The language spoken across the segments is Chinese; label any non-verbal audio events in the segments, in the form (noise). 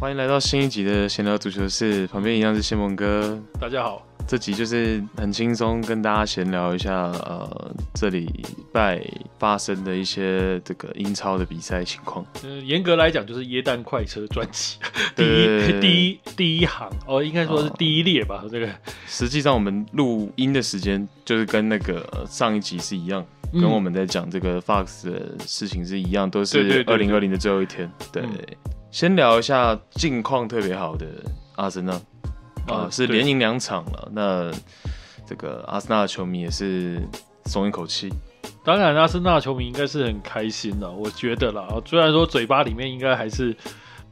欢迎来到新一集的闲聊足球室，旁边一样是谢梦哥。大家好，这集就是很轻松跟大家闲聊一下，呃，这礼拜发生的一些这个英超的比赛情况。呃，严格来讲就是耶诞快车专辑 (laughs) 第一第一第一行哦，应该说是第一列吧。哦、这个实际上我们录音的时间就是跟那个上一集是一样，嗯、跟我们在讲这个 Fox 的事情是一样，都是二零二零的最后一天。对。先聊一下近况特别好的阿森纳，啊、呃，是连赢两场了。那这个阿森纳的球迷也是松一口气。当然，阿森纳球迷应该是很开心的，我觉得啦。虽然说嘴巴里面应该还是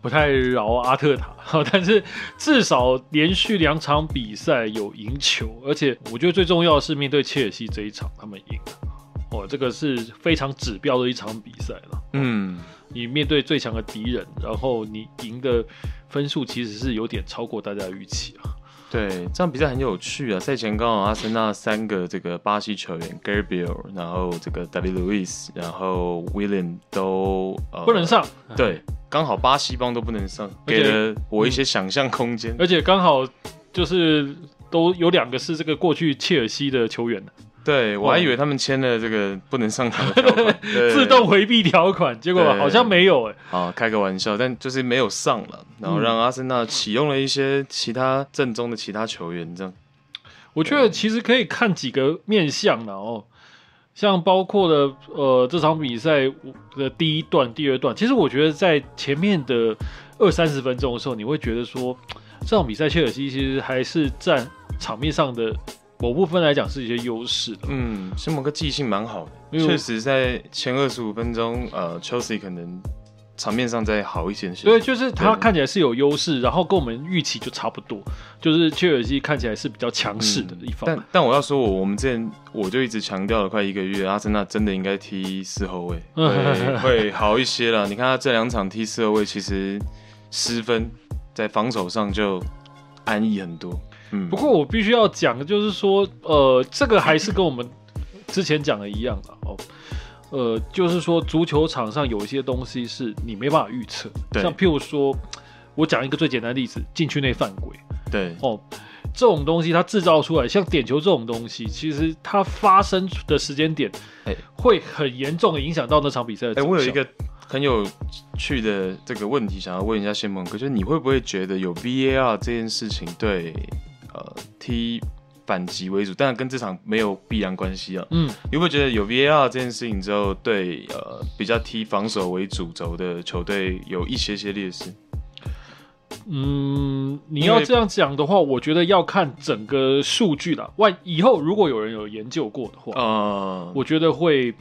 不太饶阿特塔，(laughs) 但是至少连续两场比赛有赢球，而且我觉得最重要的是面对切尔西这一场他们赢了，哦，这个是非常指标的一场比赛了。嗯。你面对最强的敌人，然后你赢的分数其实是有点超过大家的预期啊。对，这样比赛很有趣啊。赛前刚好阿森纳三个这个巴西球员 Gabriel，然后这个 David Luiz，然后 William 都、呃、不能上。对，刚好巴西帮都不能上，给了我一些想象空间。而且刚好就是都有两个是这个过去切尔西的球员。对，我还以为他们签了这个不能上场的条款，(laughs) 自动回避条款，结果好像没有哎。好，开个玩笑，但就是没有上了，然后让阿森纳启用了一些其他阵中的其他球员，这样。我觉得其实可以看几个面向了哦，像包括了呃这场比赛的第一段、第二段，其实我觉得在前面的二三十分钟的时候，你会觉得说这场比赛切尔西其实还是占场面上的。某部分来讲是一些优势的，嗯，谢蒙哥记性蛮好的，确实在前二十五分钟，呃，Chelsea 可能场面上再好一些些，对，就是他看起来是有优势，然后跟我们预期就差不多，就是切尔西看起来是比较强势的一方。但但我要说我我们之前我就一直强调了快一个月，阿森纳真的应该踢四后卫，(laughs) 会会好一些了。你看他这两场踢四后卫，其实失分在防守上就安逸很多。嗯，不过我必须要讲的就是说，呃，这个还是跟我们之前讲的一样的哦，呃，就是说足球场上有一些东西是你没办法预测，对。像譬如说，我讲一个最简单的例子，禁区内犯规，对，哦，这种东西它制造出来，像点球这种东西，其实它发生的时间点，哎，会很严重的影响到那场比赛的。哎，我有一个很有趣的这个问题想要问一下谢梦哥，就是你会不会觉得有 VAR 这件事情对？呃，踢反击为主，但跟这场没有必然关系啊。嗯，你会不会觉得有 VAR 这件事情之后，对呃比较踢防守为主轴的球队有一些些劣势？嗯，你要这样讲的话，我觉得要看整个数据了。万以后如果有人有研究过的话，呃，我觉得会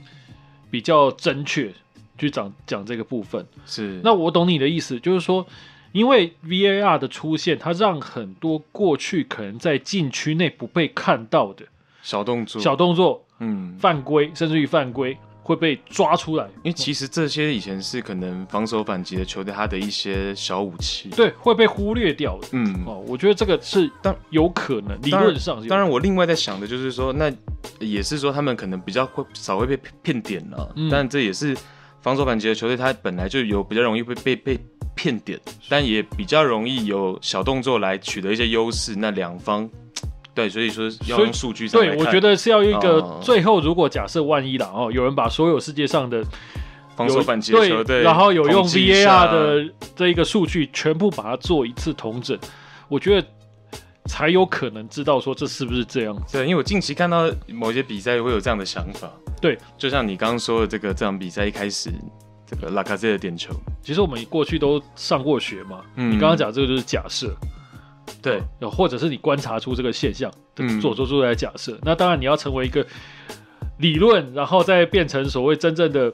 比较正确去讲讲这个部分。是，那我懂你的意思，就是说。因为 VAR 的出现，它让很多过去可能在禁区内不被看到的小动作、小动作，嗯，犯规，甚至于犯规会被抓出来。因为其实这些以前是可能防守反击的球队，他的一些小武器，对，会被忽略掉的。嗯，哦，我觉得这个是当有可能，理论上当。当然，我另外在想的就是说，那也是说他们可能比较会少会被骗点了，嗯，但这也是防守反击的球队，他本来就有比较容易会被被。骗点，但也比较容易有小动作来取得一些优势。那两方，(tsk) 对，所以说要用数据上。对，我觉得是要一个最后，如果假设万一了哦，有人把所有世界上的防守反击的球队，然后有用 VAR 的这一个数据全部把它做一次统整，我觉得才有可能知道说这是不是这样。对，因为我近期看到某些比赛会有这样的想法。对，就像你刚刚说的这个这场比赛一开始。这个拉卡泽的点球，其实我们过去都上过学嘛。嗯，你刚刚讲这个就是假设，对，或者是你观察出这个现象，做做出来假设。嗯、那当然你要成为一个理论，然后再变成所谓真正的。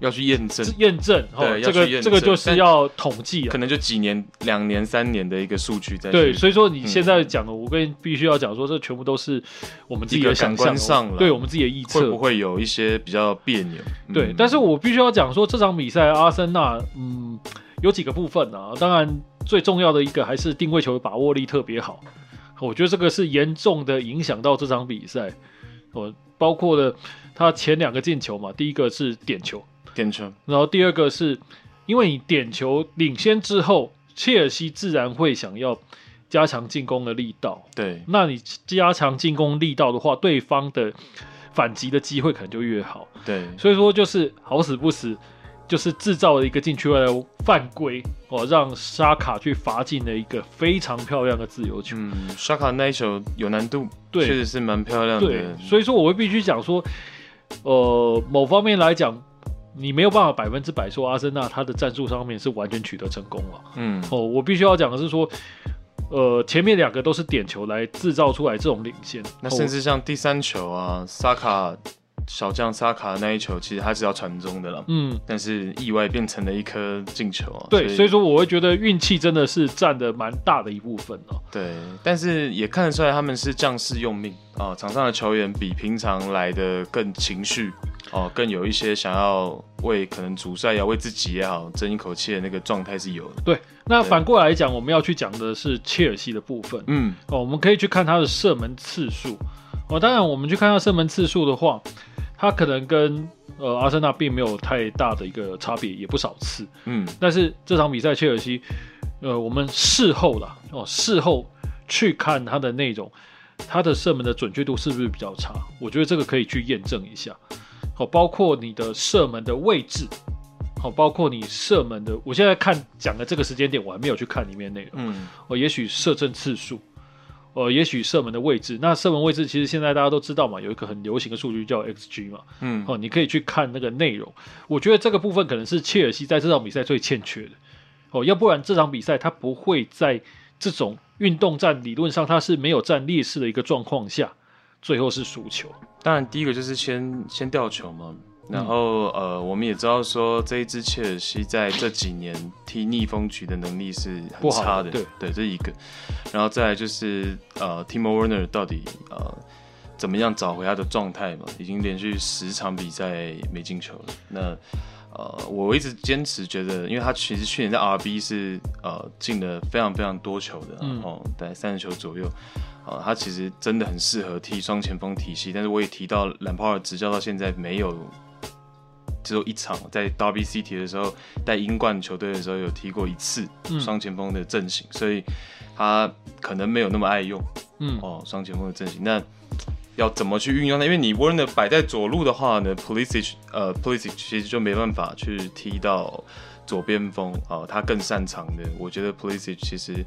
要去验证，验证，对，这个这个就是要统计，可能就几年、两年、三年的一个数据在。对，所以说你现在讲的，我跟必须要讲说，这全部都是我们自己的想象上了，对我们自己的预测，会不会有一些比较别扭？对，但是我必须要讲说，这场比赛阿森纳，嗯，有几个部分啊，当然最重要的一个还是定位球的把握力特别好，我觉得这个是严重的影响到这场比赛，我包括了他前两个进球嘛，第一个是点球。点球。然后第二个是，因为你点球领先之后，切尔西自然会想要加强进攻的力道。对，那你加强进攻力道的话，对方的反击的机会可能就越好。对，所以说就是好死不死。就是制造了一个禁区外的犯规哦，让沙卡去罚进了一个非常漂亮的自由球。嗯，沙卡那一球有难度，对，确实是蛮漂亮的。对，所以说我会必须讲说，呃，某方面来讲，你没有办法百分之百说阿森纳他的战术上面是完全取得成功了。嗯，哦，我必须要讲的是说，呃，前面两个都是点球来制造出来这种领先，那甚至像第三球啊，萨卡。小将萨卡那一球，其实他是要传中的了，嗯，但是意外变成了一颗进球啊。对，所以，说我会觉得运气真的是占的蛮大的一部分哦。对，但是也看得出来他们是将士用命啊，场上的球员比平常来的更情绪哦，更有一些想要为可能主帅也好，为自己也好争一口气的那个状态是有的。对，那反过来讲，我们要去讲的是切尔西的部分，嗯，哦，我们可以去看他的射门次数哦，当然我们去看他射门次数的话。他可能跟呃阿森纳并没有太大的一个差别，也不少次，嗯，但是这场比赛切尔西，呃，我们事后啦，哦，事后去看他的内容，他的射门的准确度是不是比较差？我觉得这个可以去验证一下，好，包括你的射门的位置，好，包括你射门的，我现在看讲的这个时间点，我还没有去看里面内容，嗯，哦，也许射正次数。呃，也许射门的位置，那射门位置其实现在大家都知道嘛，有一个很流行的数据叫 XG 嘛，嗯，哦，你可以去看那个内容。我觉得这个部分可能是切尔西在这场比赛最欠缺的，哦，要不然这场比赛他不会在这种运动战理论上他是没有占劣势的一个状况下，最后是输球。当然，第一个就是先先掉球嘛。然后，呃，我们也知道说这一支切尔西在这几年踢逆风局的能力是很差的，对对，这一个。然后再来就是，呃，Timo Werner 到底呃怎么样找回他的状态嘛？已经连续十场比赛没进球了。那，呃，我一直坚持觉得，因为他其实去年在 RB 是呃进了非常非常多球的，然后大概三十球左右。呃，他其实真的很适合踢双前锋体系。但是我也提到，兰帕尔执教到现在没有。只有一场，在 Derby City 的时候，带英冠球队的时候有踢过一次双前锋的阵型，嗯，所以他可能没有那么爱用，嗯哦，双前锋的阵型。那要怎么去运用呢？因为你 Werner 摆在左路的话呢，Pulisic 呃 Pulisic 其实就没办法去踢到左边锋啊，他更擅长的，我觉得 Pulisic 其实。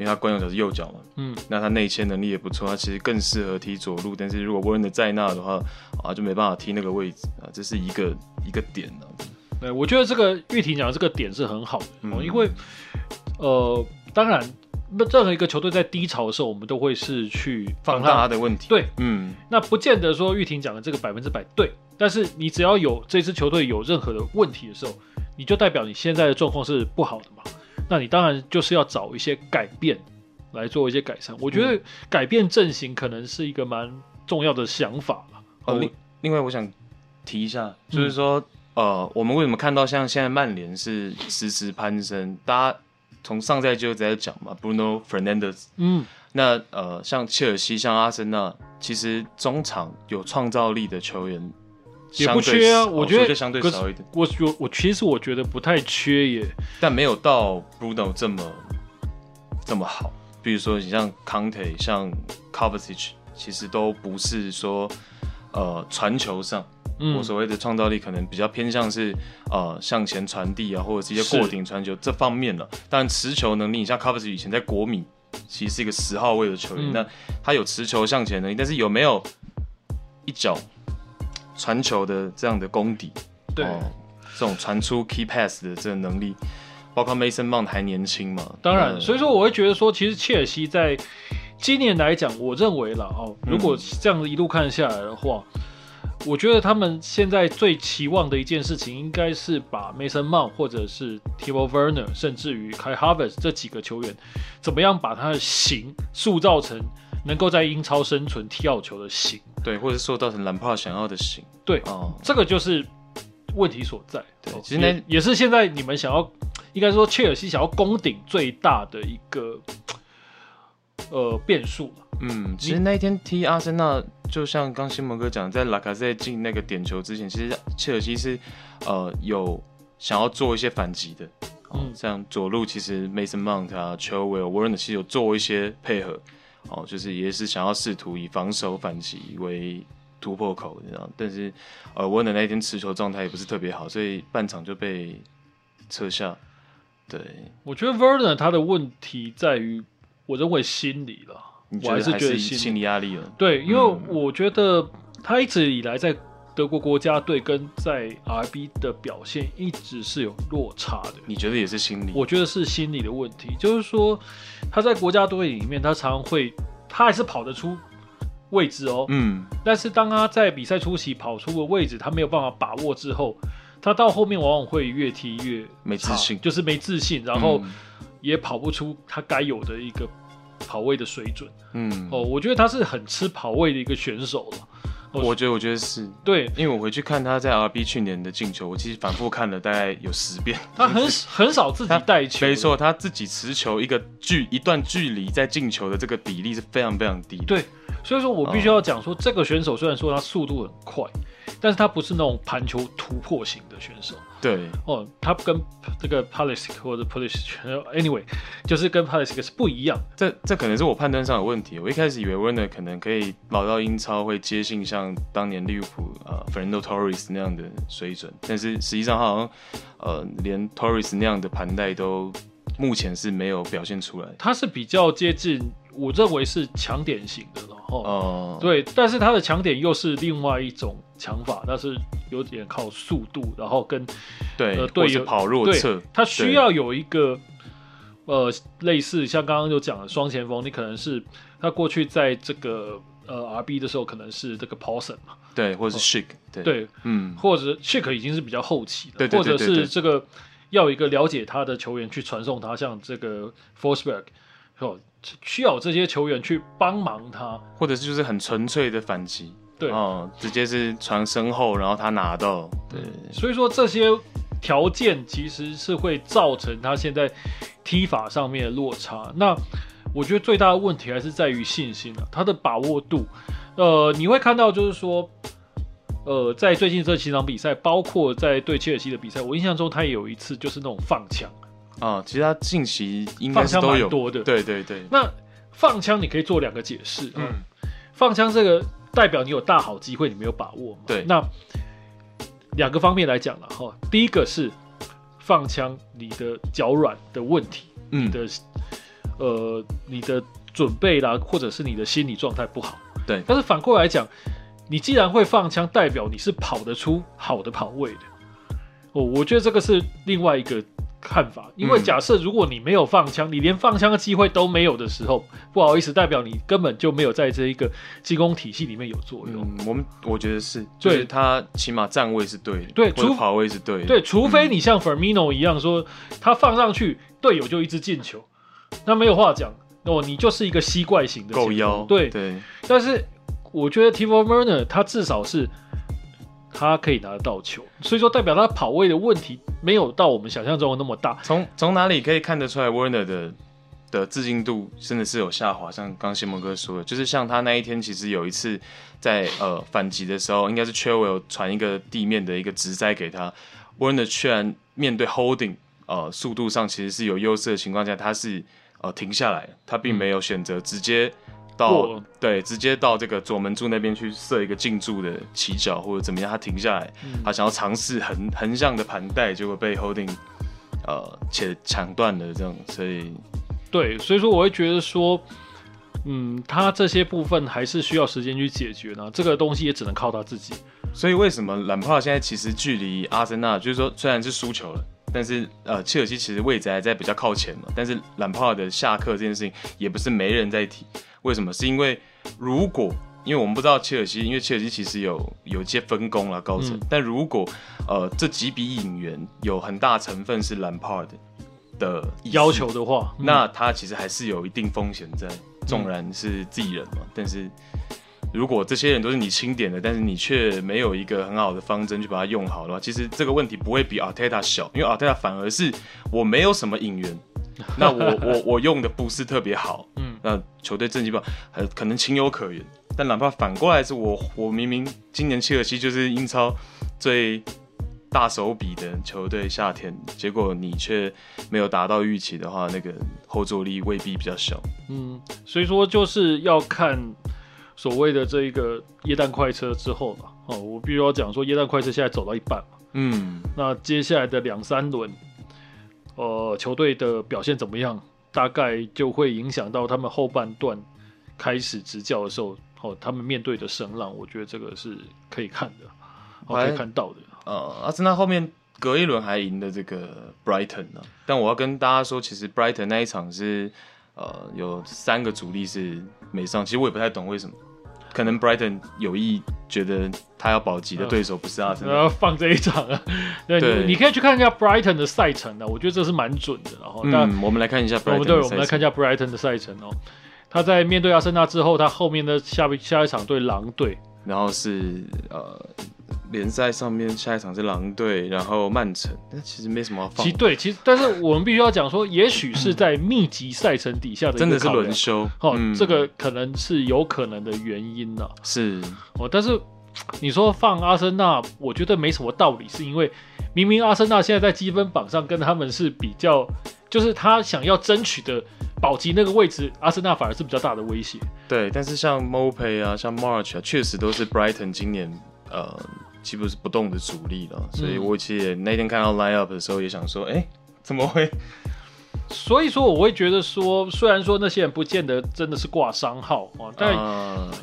因为他惯用脚是右脚嘛，嗯，那他内切能力也不错，他其实更适合踢左路。但是如果 Werner 在那的话，啊，就没办法踢那个位置啊，这是一个一个点呢。对，我觉得这个玉婷讲的这个点是很好的，嗯、因为呃，当然，任何一个球队在低潮的时候，我们都会是去放大他的问题。对，嗯，那不见得说玉婷讲的这个百分之百对，但是你只要有这支球队有任何的问题的时候，你就代表你现在的状况是不好的嘛。那你当然就是要找一些改变来做一些改善。我觉得改变阵型可能是一个蛮重要的想法了。哦，另另外我想提一下，就是说，嗯、呃，我们为什么看到像现在曼联是实时攀升？大家从上赛季就在讲嘛，Bruno Fernandes，嗯，那呃，像切尔西、像阿森纳，其实中场有创造力的球员。也不缺啊，我觉得相对少一点。我我我其实我觉得不太缺耶，但没有到 Bruno 这么这么好。比如说，你像 Conte、像 Kovacic，其实都不是说呃传球上，嗯、我所谓的创造力可能比较偏向是呃向前传递啊，或者是一些过顶传球这方面了。但持球能力，你像 Kovacic 以前在国米其实是一个十号位的球员，嗯、那他有持球向前能力，但是有没有一脚？传球的这样的功底，对，哦、这种传出 key pass 的这个能力，包括 Mason Mount 还年轻嘛，当然，所以说我会觉得说，其实切尔西在今年来讲，我认为了哦，如果这样子一路看下来的话，嗯、我觉得他们现在最期望的一件事情，应该是把 Mason Mount 或者是 Timo Werner，甚至于 Kai Havertz 这几个球员，怎么样把他的型塑造成能够在英超生存、踢好球的型。对，或者是塑造成兰帕想要的型。对，哦，这个就是问题所在。对，其实那也，也是现在你们想要，应该说切尔西想要攻顶最大的一个呃变数了。嗯，其实那一天踢阿森纳，就像刚新蒙哥讲，在拉卡塞进那个点球之前，其实切尔西是呃有想要做一些反击的。嗯，像左路其实 Mason Mount 啊，Chilwell、Werner 其实有做一些配合，哦，就是也是想要试图以防守反击为突破口，这样。但是呃，Werner 那一天持球状态也不是特别好，所以半场就被撤下。对，我觉得 Verner 他的问题在于，我认为心理了，我还是觉得心理压力了。对，因为我觉得他一直以来在。德国国家队跟在 RB 的表现一直是有落差的，你觉得也是心理？我觉得是心理的问题，就是说他在国家队里面，他常常会，他还是跑得出位置哦，嗯，但是当他在比赛初期跑出的位置，他没有办法把握之后，他到后面往往会越踢越没自信，就是没自信，然后也跑不出他该有的一个跑位的水准，嗯，哦，我觉得他是很吃跑位的一个选手了。我觉得，我觉得是对，因为我回去看他在 RB 去年的进球，我其实反复看了大概有十遍。他很很少自己带球，没错，他自己持球一个距一段距离在进球的这个比例是非常非常低。对，所以说我必须要讲说，这个选手虽然说他速度很快，但是他不是那种盘球突破型的选手。对哦，他跟这个 Polisic 或者 Pulisic，anyway，就是跟 Polisic 是不一样。这这可能是我判断上有问题。我一开始以为 Werner 可能可以老到英超，会接近像当年利物浦呃 Fernando Torres 那样的水准，但是实际上他好像呃连 Torres 那样的盘带都目前是没有表现出来。他是比较接近，我认为是强点型的了。哦，对，但是他的强点又是另外一种强法，但是有点靠速度，然后跟对呃队友跑弱侧，他需要有一个呃类似像刚刚就讲的双前锋，你可能是他过去在这个呃 RB 的时候可能是这个 Paulson 嘛，对，或者是 Schick，对，对，嗯，或者 Schick 已经是比较后期的，或者是这个要有一个了解他的球员去传送他，像这个 Forsberg 哦。需要这些球员去帮忙他，或者是就是很纯粹的反击，对，哦，直接是传身后，然后他拿到，对，所以说这些条件其实是会造成他现在踢法上面的落差。那我觉得最大的问题还是在于信心啊，他的把握度，呃，你会看到就是说，呃，在最近这几场比赛，包括在对切尔西的比赛，我印象中他也有一次就是那种放枪。啊、哦，其实他近期应该是都有蛮多的，对对对。那放枪你可以做两个解释，嗯，放枪这个代表你有大好机会，你没有把握嘛？对。那两个方面来讲了哈，第一个是放枪你的脚软的问题，嗯、你的呃你的准备啦，或者是你的心理状态不好，对。但是反过来讲，你既然会放枪，代表你是跑得出好的跑位的。哦，我觉得这个是另外一个。看法，因为假设如果你没有放枪，嗯，你连放枪的机会都没有的时候，不好意思，代表你根本就没有在这一个进攻体系里面有作用。嗯，我们我觉得是，就是他起码站位是对的，对，或者跑位是对的，对，除非你像 Firmino 一样说，他放上去队友就一直进球，那没有话讲，哦，你就是一个吸怪型的够妖，对对。但是我觉得 Timo Werner 他至少是。他可以拿得到球，所以说代表他跑位的问题没有到我们想象中的那么大。从从哪里可以看得出来，Werner 的的自信度真的是有下滑？像刚谢蒙哥说的，就是像他那一天，其实有一次在呃反击的时候，应该是 Chilwell 传一个地面的一个直塞给他，Werner 居然面对 Holding，呃，速度上其实是有优势的情况下，他是呃停下来，他并没有选择直接。到对，直接到这个左门柱那边去设一个进柱的起脚或者怎么样，他停下来，嗯、他想要尝试横横向的盘带，结果被 Holding 呃且抢断了这样，所以对，所以说我会觉得说，嗯，他这些部分还是需要时间去解决呢，这个东西也只能靠他自己。所以为什么兰帕现在其实距离阿森纳，就是说虽然是输球了，但是呃切尔西其实位置还在比较靠前嘛，但是兰帕的下课这件事情也不是没人在提。为什么？是因为如果，因为我们不知道切尔西，因为切尔西其实有有一些分工了高层，嗯、但如果呃这几笔引援有很大成分是兰帕的的要求的话，嗯、那他其实还是有一定风险在。纵然是自己人嘛，嗯、但是如果这些人都是你钦点的，但是你却没有一个很好的方针去把它用好的话，其实这个问题不会比阿泰塔小，因为阿泰塔反而是我没有什么引援，(laughs) 那我我我用的不是特别好，嗯。那球队战绩不好，呃，可能情有可原。但哪怕反过来是我，我明明今年切尔西就是英超最大手笔的球队，夏天，结果你却没有达到预期的话，那个后坐力未必比较小。嗯，所以说就是要看所谓的这一个液氮快车之后嘛。哦，我必须要讲说，液氮快车现在走到一半嘛。嗯，那接下来的两三轮，呃，球队的表现怎么样，大概就会影响到他们后半段开始执教的时候，哦，他们面对的声浪，我觉得这个是可以看的，哦，可以看到的。呃，阿森纳后面隔一轮还赢的这个 Brighton 呢，但我要跟大家说，其实 Brighton 那一场是呃有三个主力是没上，其实我也不太懂为什么。可能 Brighton 有意觉得他要保级的对手不是阿森纳，要放这一场啊。(laughs) 对，对你，你可以去看一下 Brighton 的赛程的，我觉得这是蛮准的。然后，嗯，我们来看一下 Brighton 我们来看一下 Brighton 的赛程哦。他在面对阿森纳之后，他后面的下下一场对狼队，然后是呃。联赛上面下一场是狼队，然后曼城，但其实没什么好放。其对，其实但是我们必须要讲说，也许是在密集赛程底下的真的是轮休哦，嗯、这个可能是有可能的原因呢。是哦，但是你说放阿森纳，我觉得没什么道理，是因为明明阿森纳现在在积分榜上跟他们是比较，就是他想要争取的保级那个位置，阿森纳反而是比较大的威胁。对，但是像 Maupay 啊，像 March 啊，确实都是 Brighton 今年呃。基本是不动的主力了，所以我其实那天看到 line up 的时候也想说，哎、欸，怎么会？所以说我会觉得说，虽然说那些人不见得真的是挂伤号啊，但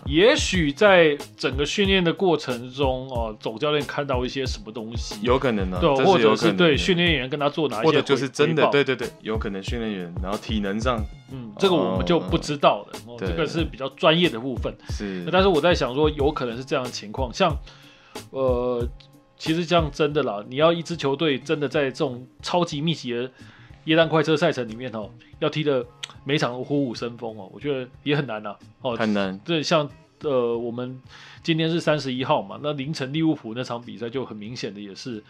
也许在整个训练的过程中哦，总教练看到一些什么东西，有可能呢、啊，对，或者是对训练员跟他做哪一些，或者就是真的，对对对，有可能训练员，然后体能上，嗯，这个我们就不知道了，哦、这个是比较专业的部分，是，但是我在想说，有可能是这样的情况，像。呃，其实这样真的啦，你要一支球队真的在这种超级密集的耶诞快车赛程里面哦，要踢的每场都虎虎生风哦，我觉得也很难呐。哦，很难。对，像呃，我们今天是三十一号嘛，那凌晨利物浦那场比赛就很明显的也是，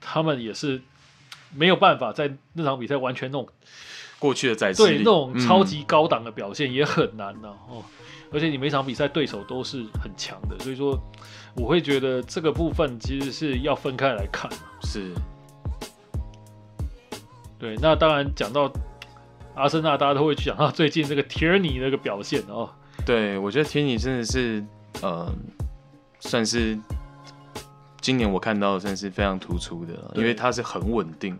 他们也是没有办法在那场比赛完全弄种过去的赛对那种超级高档的表现也很难呐哦，而且你每场比赛对手都是很强的，所以说。我会觉得这个部分其实是要分开来看，是，对。那当然讲到阿森纳，大家都会去讲到最近这个铁尔尼那个表现哦。对，我觉得铁尔尼真的是，呃，算是今年我看到的算是非常突出的，因为他是很稳定，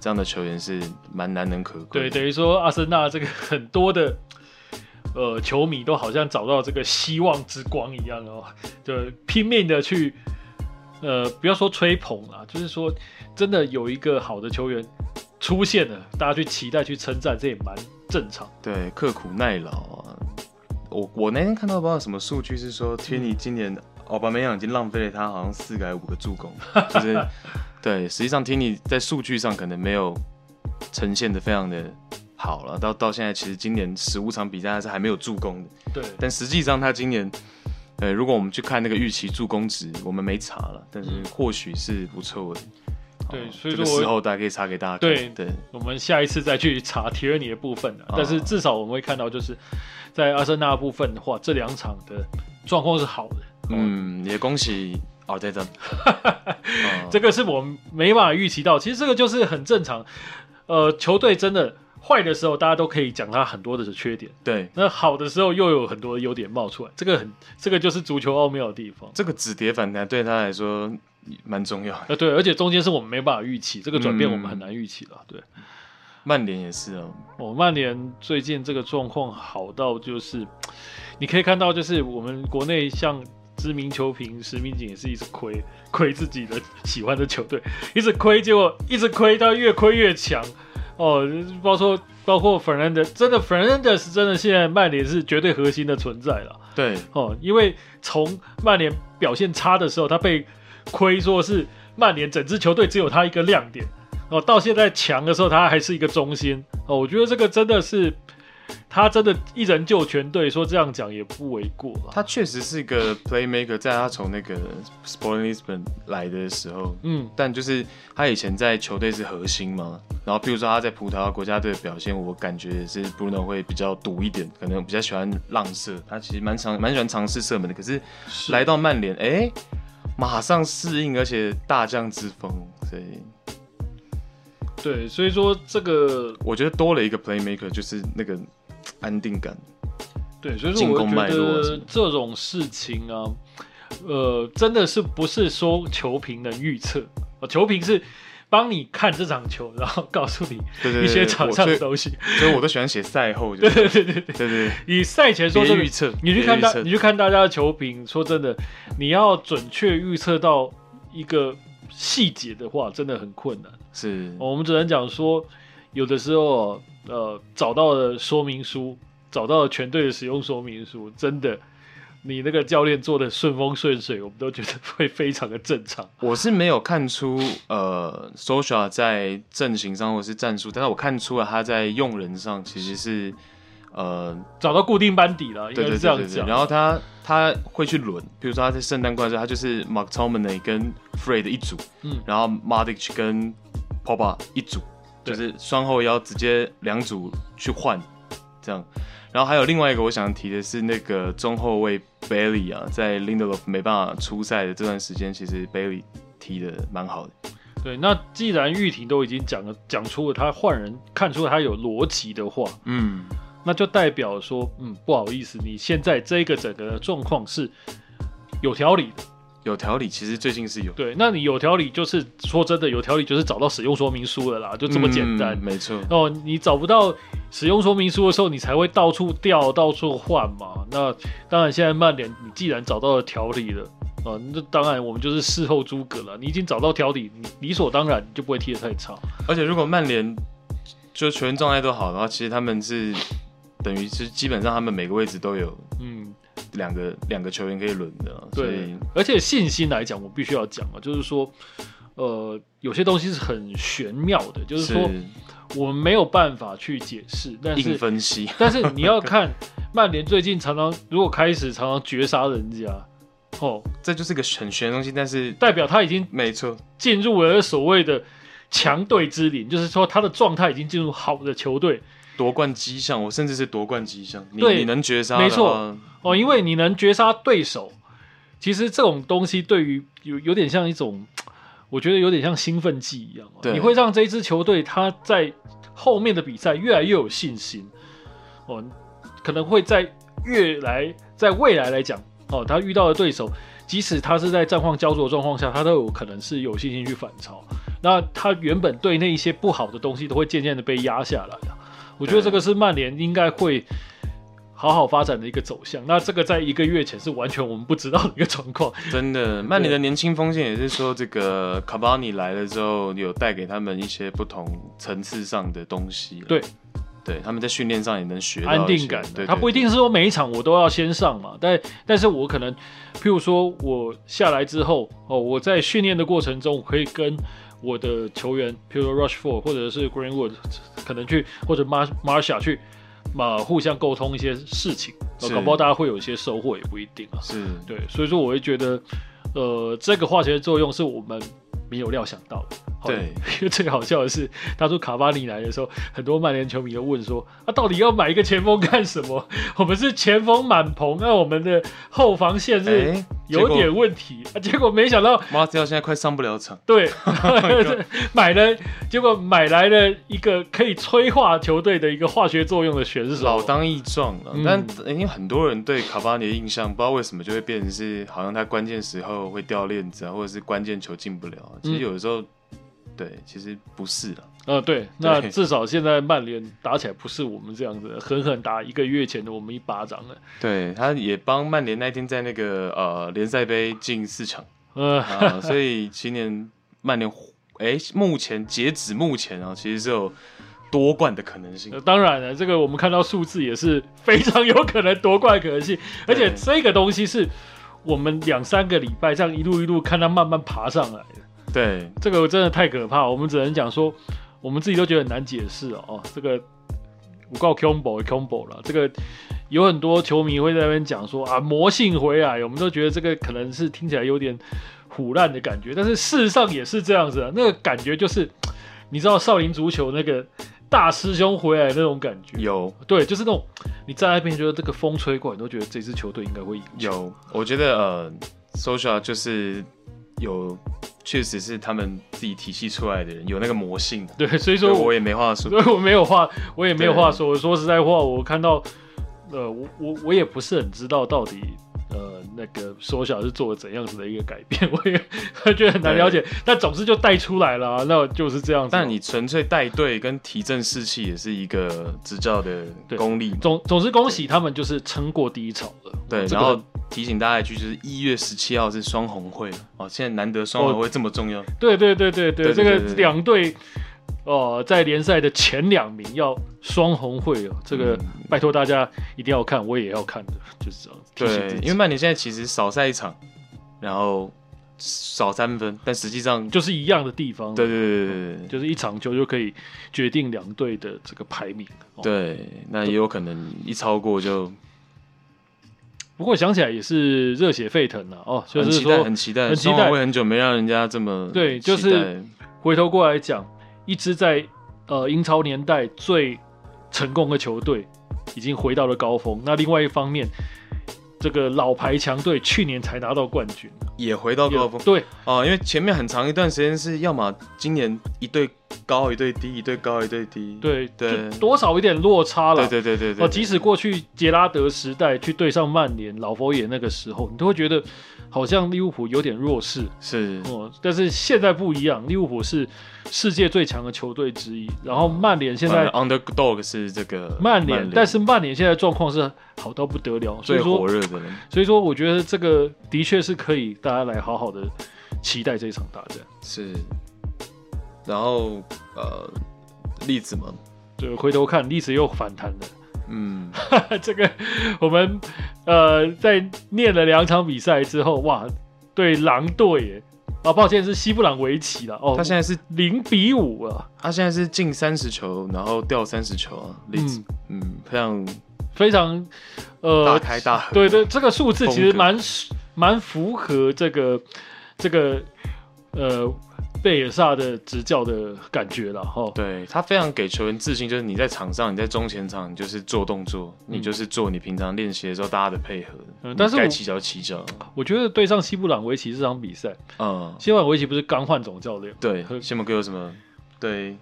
这样的球员是蛮难能可贵。对，等于说阿森纳这个很多的。呃，球迷都好像找到这个希望之光一样哦，就拼命的去，呃，不要说吹捧啊，就是说真的有一个好的球员出现了，大家去期待、去称赞，这也蛮正常。对，刻苦耐劳啊。我我那天看到不知道什么数据是说，天尼今年奥巴梅扬已经浪费了他好像四个还五个助攻，(laughs) 就是对，实际上听你在数据上可能没有呈现的非常的。好了，到到现在其实今年十五场比赛他是还没有助攻的。对，但实际上他今年，呃，如果我们去看那个预期助攻值，我们没查了，但是或许是不错的。对，哦、所以说时候大家可以查给大家看。对对，我们下一次再去查铁尔尼的部分、啊、但是至少我们会看到，就是在阿森纳部分的话，这两场的状况是好的。嗯，也恭喜哦，对的，哦、(laughs) 这个是我们没办法预期到。其实这个就是很正常。呃，球队真的。坏的时候，大家都可以讲他很多的缺点。对，那好的时候又有很多优点冒出来，这个很，这个就是足球奥妙的地方。这个止跌反弹对他来说蛮重要。呃，对，而且中间是我们没办法预期，这个转变我们很难预期了。对，曼联也是哦。哦，曼联最近这个状况好到就是，你可以看到，就是我们国内像知名球评石明景也是一直亏亏自己的喜欢的球队，一直亏，结果一直亏，到越亏越强。哦，包括包括 Fernandes，真的 Fernandes 真的现在曼联是绝对核心的存在了。对，哦，因为从曼联表现差的时候，他被亏说是曼联整支球队只有他一个亮点，哦，到现在强的时候，他还是一个中心。哦，我觉得这个真的是他真的一人救全队，说这样讲也不为过。他确实是一个 playmaker，在他从那个 Sporting Lisbon 来的时候，嗯，但就是他以前在球队是核心嘛。然后，比如说他在葡萄牙国家队的表现，我感觉也是 Bruno 会比较赌一点，可能比较喜欢浪射。他其实蛮常蛮喜欢尝试射门的。可是来到曼联，哎，马上适应，而且大将之风，所以对，所以说这个我觉得多了一个 playmaker，就是那个。安定感，对，所以说我觉得这种事情啊，呃，真的是不是说球评能预测？球评是帮你看这场球，然后告诉你一些场上的东西。所以我都喜欢写赛后，对对对对对对。你赛前说这个预测，你去看大，你去看大家的球评，说真的，你要准确预测到一个细节的话，真的很困难。是，我们只能讲说，有的时候。呃，找到了说明书，找到了全队的使用说明书，真的，你那个教练做的顺风顺水，我们都觉得会非常的正常。我是没有看出呃，Solskjaer 在阵型上或是战术，但是我看出了他在用人上其实是呃找到固定班底了，应该是这样讲。然后他他会去轮，比如说他在圣诞冠军，他就是 Mark Tomaney 跟 Fred 一组，嗯，然后 Matic 跟 Pogba 一组。就是双后腰直接两组去换，这样，然后还有另外一个我想提的是那个中后卫 Bailey 啊，在 Lindelof 没办法出赛的这段时间，其实 Bailey 踢的蛮好的。对，那既然玉婷都已经讲了，讲出了他换人，看出了他有逻辑的话，嗯，那就代表说，嗯，不好意思，你现在这个整个状况是有条理的。有条理，其实最近是有。对，那你有条理，就是说真的，有条理就是找到使用说明书了啦，就这么简单。嗯、没错。哦，你找不到使用说明书的时候，你才会到处调、到处换嘛。那当然，现在曼联，你既然找到了条理了，啊，那当然我们就是事后诸葛了。你已经找到条理，你理所当然就不会踢得太差。而且，如果曼联就球员状态都好的话，其实他们是等于是基本上他们每个位置都有。嗯。两个两个球员可以轮的，对，而且信心来讲，我必须要讲啊，就是说，呃，有些东西是很玄妙的，就是说，是我们没有办法去解释，但是分析，(laughs) 但是你要看曼联最近常常如果开始常常绝杀人家，哦，这就是个很玄的东西，但是代表他已经没错进入了所谓的强队之林，就是说他的状态已经进入好的球队。夺冠迹象，我甚至是夺冠迹象。对，你能绝杀，没错哦，因为你能绝杀对手，其实这种东西对于有有点像一种，我觉得有点像兴奋剂一样。对，你会让这一支球队他在后面的比赛越来越有信心。哦，可能会在越来在未来来讲，哦，他遇到的对手，即使他是在战况焦灼的状况下，他都有可能是有信心去反超。那他原本对那一些不好的东西，都会渐渐的被压下来。我觉得这个是曼联应该会好好发展的一个走向。那这个在一个月前是完全我们不知道的一个状况。(laughs) 真的，曼联的年轻锋线也是说，这个卡巴尼来了之后，有带给他们一些不同层次上的东西。对，对，他们在训练上也能学到安定感。对，他不一定是说每一场我都要先上嘛，但但是我可能，譬如说我下来之后，哦，我在训练的过程中，我可以跟。我的球员，譬如说 Rushford 或者是 Greenwood，可能去或者 Mar Marsha 去嘛，互相沟通一些事情，搞不好大家会有一些收获，也不一定啊。是对，所以说我会觉得，呃，这个化学作用是我们没有料想到的。对，因为最好笑的是，当初卡巴尼来的时候，很多曼联球迷都问说：“啊，到底要买一个前锋干什么？我们是前锋满棚，那我们的后防线是有点问题、欸、结啊。”结果没想到马蒂奥现在快上不了场。对，(laughs) (laughs) 买了，结果买来了一个可以催化球队的一个化学作用的选手，老当益壮了。嗯、但因为很多人对卡巴尼的印象，不知道为什么就会变成是好像他关键时候会掉链子啊，或者是关键球进不了。其实有的时候。嗯对，其实不是啊。呃，对，(laughs) 那至少现在曼联打起来不是我们这样子狠狠打一个月前的我们一巴掌了。对，他也帮曼联那天在那个呃联赛杯进四场，呃，呃，所以今年曼联哎，目前截止目前啊，其实是有夺冠的可能性。呃，当然了，这个我们看到数字也是非常有可能夺冠可能性，(laughs) 而且这个东西是我们两三个礼拜这样一路一路看它慢慢爬上来的。对，这个真的太可怕，我们只能讲说，我们自己都觉得很难解释哦。这个我告 combo combo 了。这个有很多球迷会在那边讲说啊，魔性回来，我们都觉得这个可能是听起来有点腐烂的感觉，但是事实上也是这样子啊。那个感觉就是，你知道少林足球那个大师兄回来的那种感觉，有对，就是那种你在那边觉得这个风吹过来，你都觉得这支球队应该会赢。有，我觉得呃，Solskjaer 就是有。确实是他们自己体系出来的人，有那个魔性。对，所以说我，也没话说。(laughs) 所以我没有话，我也没有话说。我说实在话，我看到，呃，我我我也不是很知道到底，呃，那个缩小是做了怎样子的一个改变，(laughs) 我也觉得很难了解。但总之就带出来了，啊，那就是这样子。但你纯粹带队跟提振士气，也是一个执教的功力。总总之恭喜他们，就是撑过第一场了。对，然后。提醒大家一句，就是一月十七号是双红会哦，现在难得双红会这么重要。对对对对对，这个两队哦，在联赛的前两名要双红会哦，这个拜托大家一定要看，我也要看的，就是这样。对，因为曼联现在其实少赛一场，然后少三分，但实际上就是一样的地方。对对对对对，就是一场球就可以决定两队的这个排名。对，那也有可能一超过就。不过想起来也是热血沸腾了哦，就是说很期待，很期待，双红会很久没让人家这么对，就是回头过来讲，一支在呃英超年代最成功的球队已经回到了高峰。那另外一方面，这个老牌强队去年才拿到冠军，也回到高峰。对啊、呃，因为前面很长一段时间是要么今年一队高一对低，一对高一对低，对对，多少有点落差了。对对对对，哦，即使过去杰拉德时代去对上曼联、老佛爷那个时候，你都会觉得好像利物浦有点弱势。是哦，但是现在不一样，利物浦是世界最强的球队之一。然后曼联现在 underdog 是这个曼联，但是曼联现在状况是好到不得了，最火热的人。所以说，我觉得这个的确是可以大家来好好的期待这一场大战。是。然后呃，例子嘛，对回头看，例子又反弹了。嗯，(laughs) 这个我们呃在念了两场比赛之后，哇，对狼队耶啊，抱歉是西布朗维奇了哦，他现在是零比五啊，他现在是进三十球，然后掉三十球啊，例子，嗯，嗯，非常非常呃大开大合，对对，这个数字其实蛮蛮符合这个这个呃。贝尔萨的执教的感觉了哈，对，他非常给球员自信，就是你在场上，你在中前场，你就是做动作，嗯、你就是做你平常练习的时候大家的配合。嗯，但是该起脚起脚。我觉得对上西布朗维奇这场比赛，嗯，西布朗维奇不是刚换总教练？对，西蒙哥有什么？对，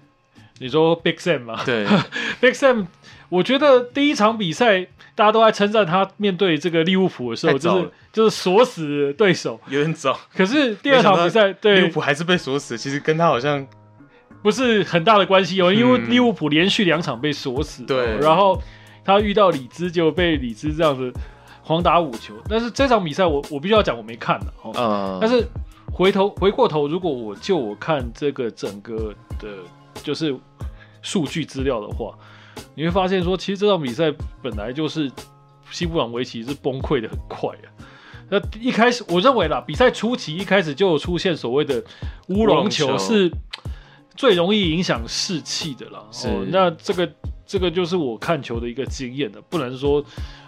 你说 Big Sam 吗？对，(laughs) Big Sam，我觉得第一场比赛大家都在称赞他面对这个利物浦的时候，就是。就是锁死对手，有点早。可是第二场比赛，对利物浦还是被锁死，其实跟他好像不是很大的关系哦。因为利物浦连续两场被锁死，对。然后他遇到里兹就被里兹这样子狂打五球。但是这场比赛我我必须要讲我没看的哦。但是回头回过头，如果我就我看这个整个的，就是数据资料的话，你会发现说，其实这场比赛本来就是西布朗维奇是崩溃的很快啊。那一开始，我认为啦，比赛初期一开始就有出现所谓的乌龙球，是最容易影响士气的啦。是、哦，那这个这个就是我看球的一个经验的，不能说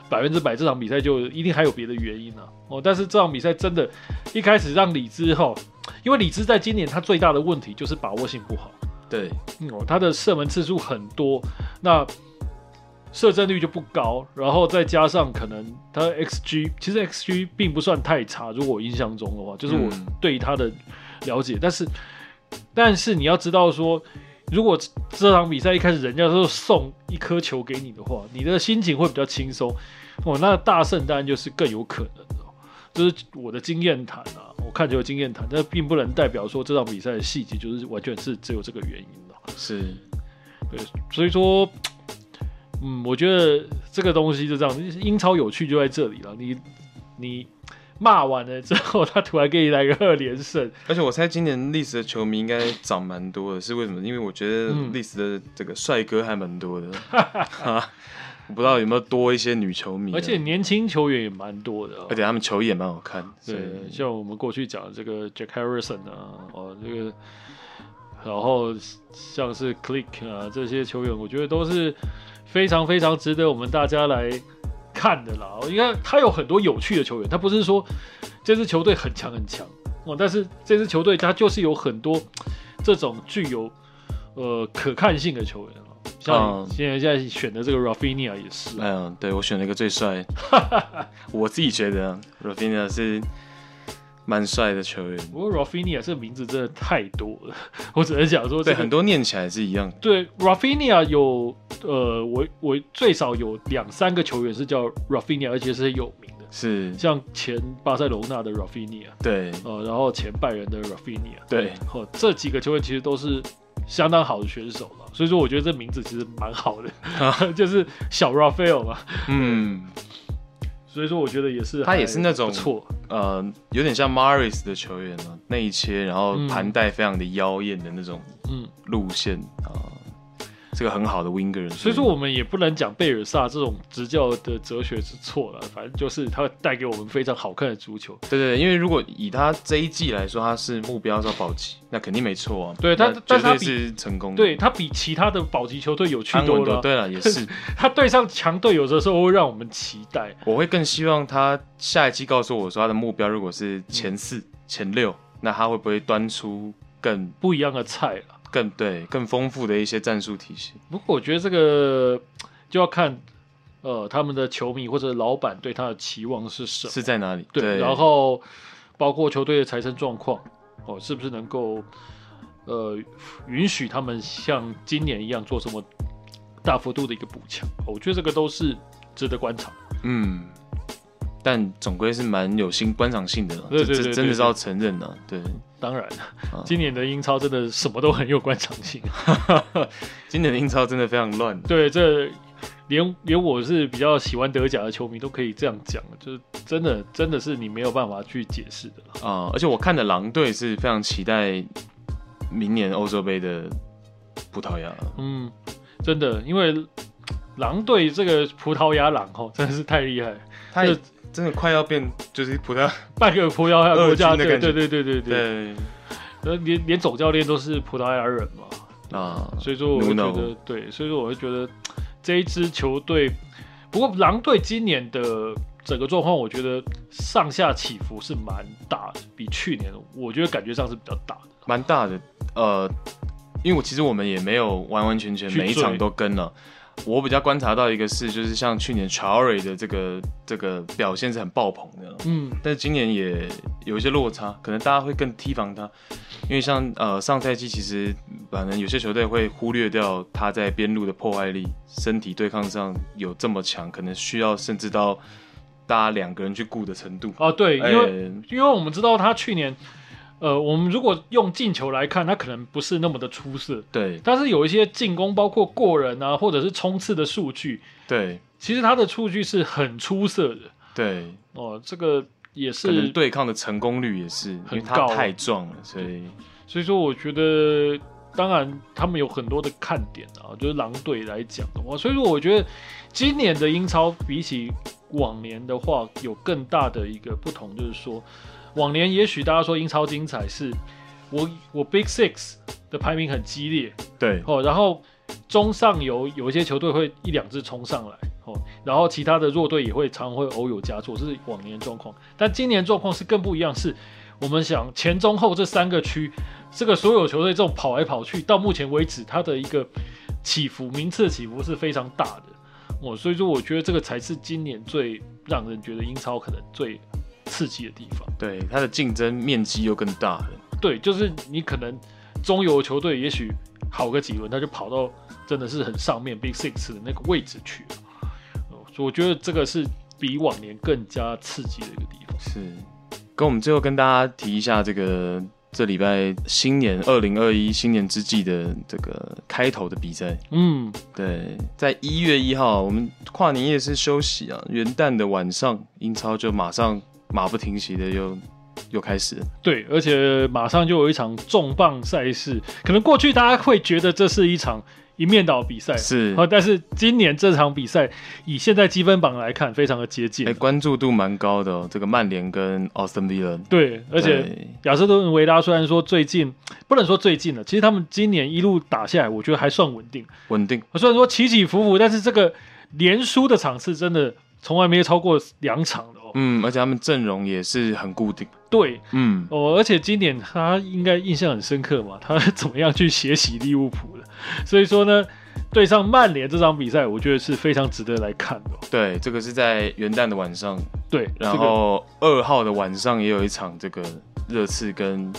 百分之百这场比赛就一定还有别的原因啊。哦，但是这场比赛真的，一开始让李兹哈，因为李兹在今年他最大的问题就是把握性不好。对，哦，他的射门次数很多，那。射正率就不高，然后再加上可能他 XG 其实 XG 并不算太差，如果我印象中的话，就是我对他的了解。嗯、但是，但是你要知道说，如果这场比赛一开始人家都送一颗球给你的话，你的心情会比较轻松哦。那大胜当然就是更有可能的，这、就是我的经验谈啊，我看球的经验谈，但并不能代表说这场比赛的细节就是完全是只有这个原因的。是，对，所以说。(tsk) 嗯，我觉得这个东西就这样，英超有趣就在这里了。你你骂完了之后，他突然给你来个二连胜，而且我猜今年历史的球迷应该涨蛮多的，是为什么？因为我觉得历史的这个帅哥还蛮多的，嗯、(laughs) 我不知道有没有多一些女球迷，而且年轻球员也蛮多的，而且他们球也蛮好看。对，像我们过去讲的这个 Jack Harrison 啊，哦，这个。然后像是 Click 啊这些球员，我觉得都是非常非常值得我们大家来看的啦。应该他有很多有趣的球员，他不是说这支球队很强很强哦，但是这支球队他就是有很多这种具有呃可看性的球员。像现在现在选的这个 Rafinha 也是，嗯，对，我选了一个最帅，(laughs) 我自己觉得 Rafinha 是蛮帅的球员。不过 Rafinha 这个名字真的太多了，(laughs) 我只能讲说、这个，对，很多念起来是一样。对，Rafinha 有呃，我我最少有两三个球员是叫 Rafinha，而且是有名的，是。像前巴塞罗那的 Rafinha，对，呃，然后前拜仁的 Rafinha，对，哦，这几个球员其实都是相当好的选手了。所以说，我觉得这名字其实蛮好的，啊、(laughs) 就是小 Rafael 嘛。嗯，所以说我觉得也是，他也是那种错，呃，有点像 Maris 的球员嘛，内切，然后盘带非常的妖艳的那种，嗯，路线啊。嗯这个很好的 winger，所以说我们也不能讲贝尔萨这种执教的哲学是错了，反正就是他会带给我们非常好看的足球。对对，因为如果以他这一季来说，他是目标是要保级，那肯定没错啊。对他，绝对是成功的。对他比其他的保级球队有趣多了。对了，也是 (laughs) 他对上强队有的时候会让我们期待。我会更希望他下一季告诉我说，他的目标如果是前四、嗯、前六，那他会不会端出更不一样的菜了？更对，更丰富的一些战术体系。不过我觉得这个就要看，呃，他们的球迷或者老板对他的期望是什么，是在哪里？对，对然后包括球队的财政状况，哦，是不是能够呃允许他们像今年一样做什么大幅度的一个补强？我觉得这个都是值得观察。嗯。但总归是蛮有新观赏性的，这这真的是要承认的。对，当然，今年的英超真的什么都很有观赏性。(laughs) 今年的英超真的非常乱。对，这连连我是比较喜欢德甲的球迷都可以这样讲，就是真的真的是你没有办法去解释的啊！而且我看的狼队是非常期待明年欧洲杯的葡萄牙。嗯，真的，因为狼队这个葡萄牙狼哦，真的是太厉害，他就。真的快要变，就是葡萄牙半个葡萄牙国家的感觉，对对对对对，对。连连总教练都是葡萄牙人嘛，啊，所以说我会觉得对，所以说我会觉得 (tsk) 这一支球队，不过狼队今年的整个状况，我觉得上下起伏是蛮大的，比去年我觉得感觉上是比较大的，蛮大的。呃，因为我其实我们也没有完完全全每一场都跟了。我比较观察到一个事，就是像去年 Traore 的这个这个表现是很爆棚的，嗯，但是今年也有一些落差，可能大家会更提防他，因为像呃上赛季其实反正有些球队会忽略掉他在边路的破坏力，身体对抗上有这么强，可能需要甚至到大家两个人去顾的程度。哦，对，因为、欸、因为我们知道他去年。呃，我们如果用进球来看，他可能不是那么的出色，对。但是有一些进攻，包括过人啊，或者是冲刺的数据，对。其实他的数据是很出色的，对。哦，这个也是。可能对抗的成功率也是很高，太壮了，所以。所以说，我觉得，当然他们有很多的看点啊，就是狼队来讲的话，所以说我觉得今年的英超比起往年的话，有更大的一个不同，就是说。往年也许大家说英超精彩是我我 Big Six 的排名很激烈，对哦，然后中上游有一些球队会一两支冲上来哦，然后其他的弱队也会常常会偶有佳作，这是往年状况。但今年状况是更不一样，是我们想前中后这三个区，这个所有球队这种跑来跑去，到目前为止它的一个起伏名次的起伏是非常大的哦，所以说我觉得这个才是今年最让人觉得英超可能最。刺激的地方，对它的竞争面积又更大了。对，就是你可能中游球队也许好个几轮，他就跑到真的是很上面 Big Six 的那个位置去了。所以我觉得这个是比往年更加刺激的一个地方。是，跟我们最后跟大家提一下这个这礼拜新年二零二一新年之际的这个开头的比赛。嗯，对，在一月一号我们跨年夜是休息啊，元旦的晚上英超就马上。马不停蹄的又又开始了，对，而且马上就有一场重磅赛事。可能过去大家会觉得这是一场一面倒比赛是啊，但是今年这场比赛以现在积分榜来看，非常的接近，哎、欸，关注度蛮高的哦。这个曼联跟奥斯顿维拉，对，而且亚瑟顿维拉虽然说最近不能说最近了，其实他们今年一路打下来，我觉得还算稳定，稳定。虽然说起起伏伏，但是这个连输的场次真的从来没有超过两场。嗯，而且他们阵容也是很固定。对，嗯，哦，而且今年他应该印象很深刻嘛，(laughs) 他怎么样去血洗利物浦的？所以说呢，对上曼联这场比赛，我觉得是非常值得来看的。对，这个是在元旦的晚上。对，然后二号的晚上也有一场这个热刺跟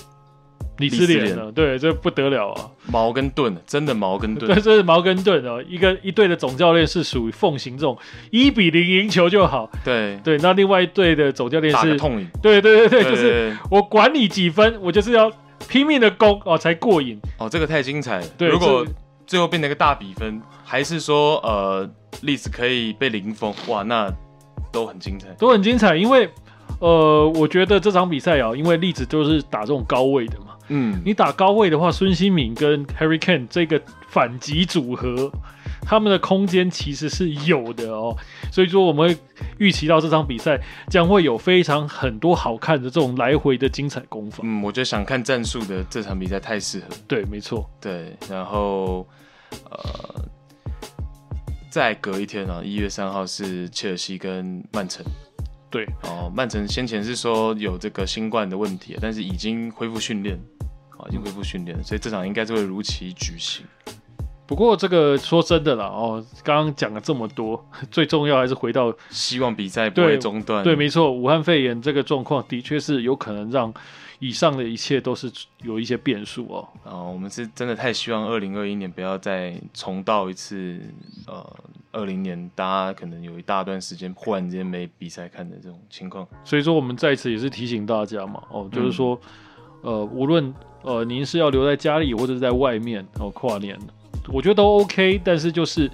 李斯联了，对，这不得了啊！矛跟盾，真的矛跟盾，对，这是矛跟盾哦。一个一队的总教练是属于奉行这种一比零赢球就好，对对。那另外一队的总教练是痛饮，对对对对，就是我管你几分，我就是要。拼命的攻哦，才过瘾哦，这个太精彩了。对，如果最后变成一个大比分，还是说呃，历史可以被零封，哇，那都很精彩，都很精彩。因为呃，我觉得这场比赛啊，因为例子就是打这种高位的嘛，嗯，你打高位的话，孙兴敏跟 Harry Kane 这个反击组合。他们的空间其实是有的哦，所以说我们会预期到这场比赛将会有非常很多好看的这种来回的精彩攻防。嗯，我觉得想看战术的这场比赛太适合。对，没错。对，然后呃，再隔一天啊，一月三号是切尔西跟曼城。对，哦，曼城先前是说有这个新冠的问题，但是已经恢复训练，啊，已经恢复训练，所以这场应该是会如期举行。不过这个说真的啦，哦，刚刚讲了这么多，(laughs) 最重要还是回到希望比赛不会中断。对，没错，武汉肺炎这个状况的确是有可能让以上的一切都是有一些变数哦。啊，我们是真的太希望二零二一年不要再重蹈一次，呃，二零年大家可能有一大段时间忽然间没比赛看的这种情况。所以说，我们在此也是提醒大家嘛，哦，就是说，嗯、呃，无论呃您是要留在家里或者是在外面哦跨年。我觉得都 OK，但是就是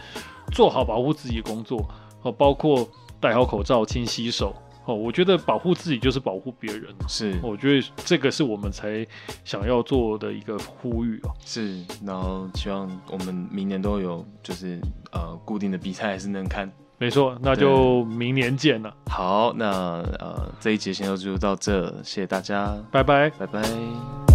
做好保护自己的工作哦，包括戴好口罩、勤洗手哦。我觉得保护自己就是保护别人，是。我觉得这个是我们才想要做的一个呼吁哦。是，然后希望我们明年都有就是呃固定的比赛还是能看。没错，那就明年见了。好，那呃这一节先就到这，谢谢大家，拜拜，拜拜。